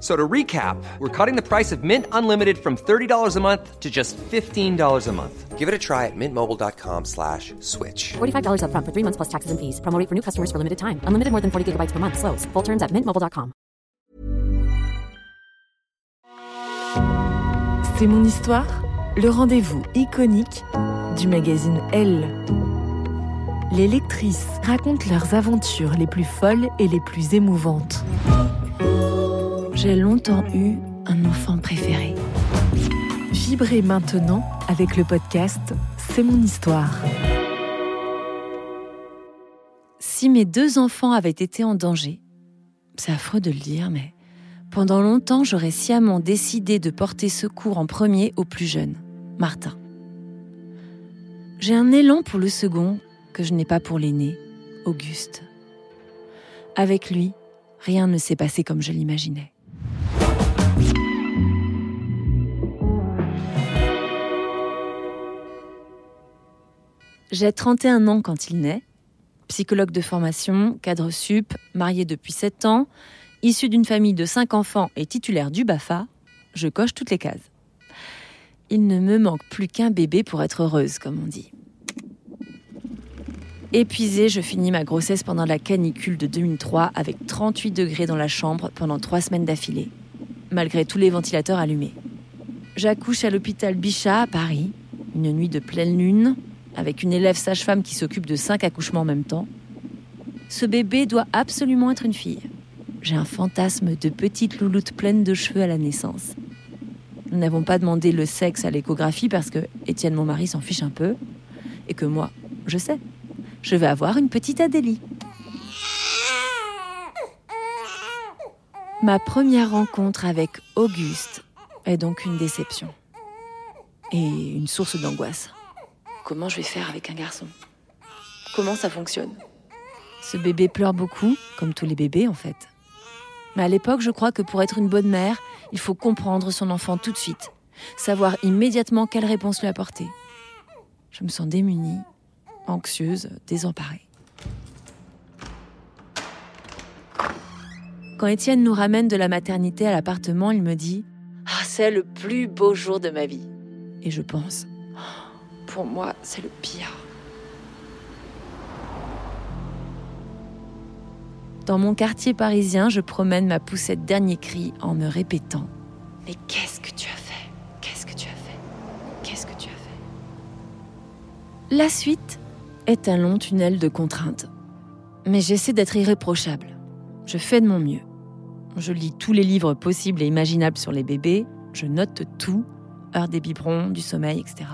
So to recap, we're cutting the price of Mint Unlimited from $30 a month to just $15 a month. Give it a try at mintmobile.com slash switch. $45 up front for three months plus taxes and fees. Promo rate for new customers for limited time. Unlimited more than 40 gigabytes per month. Slows. Full terms at mintmobile.com. C'est mon histoire, le rendez-vous iconique du magazine Elle. Les lectrices racontent leurs aventures les plus folles et les plus émouvantes. J'ai longtemps eu un enfant préféré. Vibrez maintenant avec le podcast C'est mon histoire. Si mes deux enfants avaient été en danger, c'est affreux de le dire, mais pendant longtemps j'aurais sciemment décidé de porter secours en premier au plus jeune, Martin. J'ai un élan pour le second que je n'ai pas pour l'aîné, Auguste. Avec lui, rien ne s'est passé comme je l'imaginais. J'ai 31 ans quand il naît, psychologue de formation, cadre sup, marié depuis 7 ans, issu d'une famille de 5 enfants et titulaire du BAFA, je coche toutes les cases. Il ne me manque plus qu'un bébé pour être heureuse, comme on dit. Épuisée, je finis ma grossesse pendant la canicule de 2003 avec 38 degrés dans la chambre pendant 3 semaines d'affilée, malgré tous les ventilateurs allumés. J'accouche à l'hôpital Bichat à Paris, une nuit de pleine lune, avec une élève sage-femme qui s'occupe de cinq accouchements en même temps. Ce bébé doit absolument être une fille. J'ai un fantasme de petite louloute pleine de cheveux à la naissance. Nous n'avons pas demandé le sexe à l'échographie parce que Étienne, mon mari, s'en fiche un peu. Et que moi, je sais. Je vais avoir une petite Adélie. Ma première rencontre avec Auguste est donc une déception. Et une source d'angoisse. Comment je vais faire avec un garçon Comment ça fonctionne Ce bébé pleure beaucoup, comme tous les bébés en fait. Mais à l'époque, je crois que pour être une bonne mère, il faut comprendre son enfant tout de suite, savoir immédiatement quelle réponse lui apporter. Je me sens démunie, anxieuse, désemparée. Quand Étienne nous ramène de la maternité à l'appartement, il me dit Ah, c'est le plus beau jour de ma vie. Et je pense pour moi, c'est le pire. Dans mon quartier parisien, je promène ma poussette dernier cri en me répétant Mais qu'est-ce que tu as fait? Qu'est-ce que tu as fait? Qu'est-ce que tu as fait? La suite est un long tunnel de contraintes. Mais j'essaie d'être irréprochable. Je fais de mon mieux. Je lis tous les livres possibles et imaginables sur les bébés, je note tout, heure des biberons, du sommeil, etc.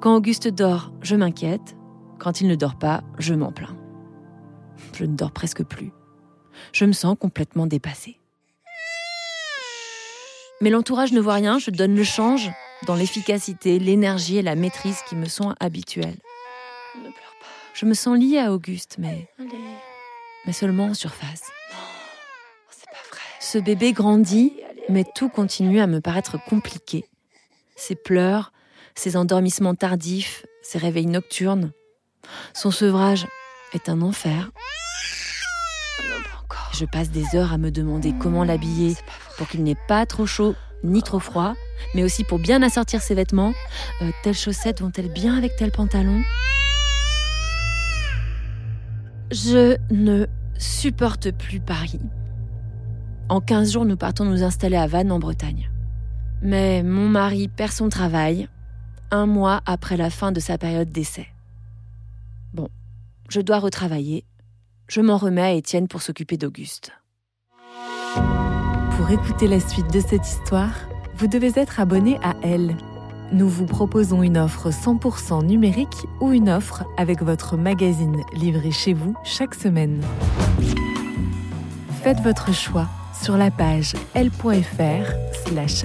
Quand Auguste dort, je m'inquiète. Quand il ne dort pas, je m'en plains. Je ne dors presque plus. Je me sens complètement dépassée. Mais l'entourage ne voit rien, je donne le change dans l'efficacité, l'énergie et la maîtrise qui me sont habituelles. Ne pleure pas, Je me sens liée à Auguste, mais. Mais seulement en surface. Ce bébé grandit, mais tout continue à me paraître compliqué. Ses pleurs, ses endormissements tardifs, ses réveils nocturnes. Son sevrage est un enfer. Je passe des heures à me demander comment l'habiller pour qu'il n'ait pas trop chaud ni trop froid, mais aussi pour bien assortir ses vêtements. Euh, telles chaussettes vont-elles bien avec tel pantalon? Je ne supporte plus Paris. En 15 jours, nous partons nous installer à Vannes en Bretagne. Mais mon mari perd son travail un mois après la fin de sa période d'essai. Bon, je dois retravailler. Je m'en remets à Étienne pour s'occuper d'Auguste. Pour écouter la suite de cette histoire, vous devez être abonné à Elle. Nous vous proposons une offre 100% numérique ou une offre avec votre magazine livré chez vous chaque semaine. Faites votre choix sur la page l.fr/slash